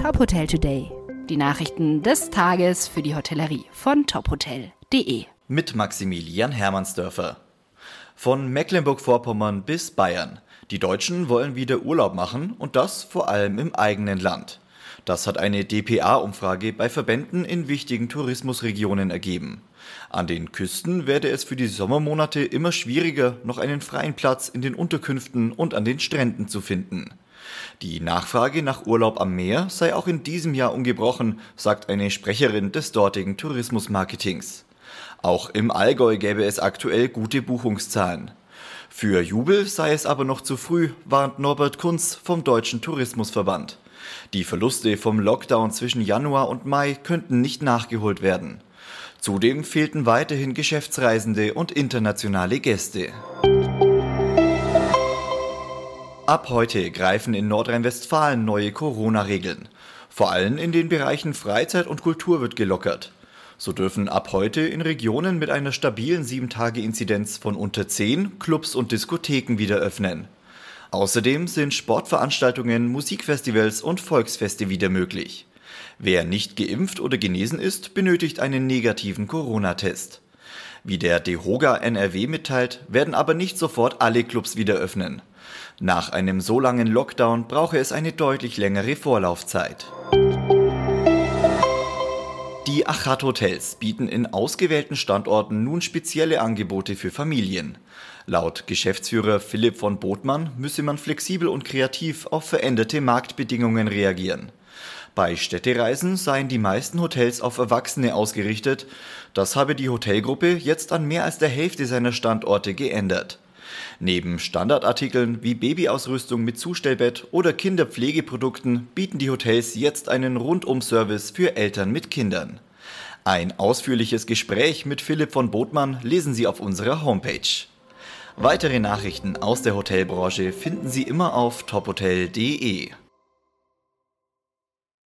Top Hotel Today. Die Nachrichten des Tages für die Hotellerie von tophotel.de. Mit Maximilian Hermannsdörfer. Von Mecklenburg-Vorpommern bis Bayern. Die Deutschen wollen wieder Urlaub machen und das vor allem im eigenen Land. Das hat eine dpa-Umfrage bei Verbänden in wichtigen Tourismusregionen ergeben. An den Küsten werde es für die Sommermonate immer schwieriger, noch einen freien Platz in den Unterkünften und an den Stränden zu finden. Die Nachfrage nach Urlaub am Meer sei auch in diesem Jahr ungebrochen, sagt eine Sprecherin des dortigen Tourismusmarketings. Auch im Allgäu gäbe es aktuell gute Buchungszahlen. Für Jubel sei es aber noch zu früh, warnt Norbert Kunz vom Deutschen Tourismusverband. Die Verluste vom Lockdown zwischen Januar und Mai könnten nicht nachgeholt werden. Zudem fehlten weiterhin Geschäftsreisende und internationale Gäste. Ab heute greifen in Nordrhein-Westfalen neue Corona-Regeln. Vor allem in den Bereichen Freizeit und Kultur wird gelockert. So dürfen ab heute in Regionen mit einer stabilen 7-Tage-Inzidenz von unter 10 Clubs und Diskotheken wieder öffnen. Außerdem sind Sportveranstaltungen, Musikfestivals und Volksfeste wieder möglich. Wer nicht geimpft oder genesen ist, benötigt einen negativen Corona-Test. Wie der DEHOGA NRW mitteilt, werden aber nicht sofort alle Clubs wieder öffnen. Nach einem so langen Lockdown brauche es eine deutlich längere Vorlaufzeit. Die Achat Hotels bieten in ausgewählten Standorten nun spezielle Angebote für Familien. Laut Geschäftsführer Philipp von Botmann müsse man flexibel und kreativ auf veränderte Marktbedingungen reagieren. Bei Städtereisen seien die meisten Hotels auf Erwachsene ausgerichtet. Das habe die Hotelgruppe jetzt an mehr als der Hälfte seiner Standorte geändert. Neben Standardartikeln wie Babyausrüstung mit Zustellbett oder Kinderpflegeprodukten bieten die Hotels jetzt einen Rundum-Service für Eltern mit Kindern. Ein ausführliches Gespräch mit Philipp von Botmann lesen Sie auf unserer Homepage. Weitere Nachrichten aus der Hotelbranche finden Sie immer auf tophotel.de.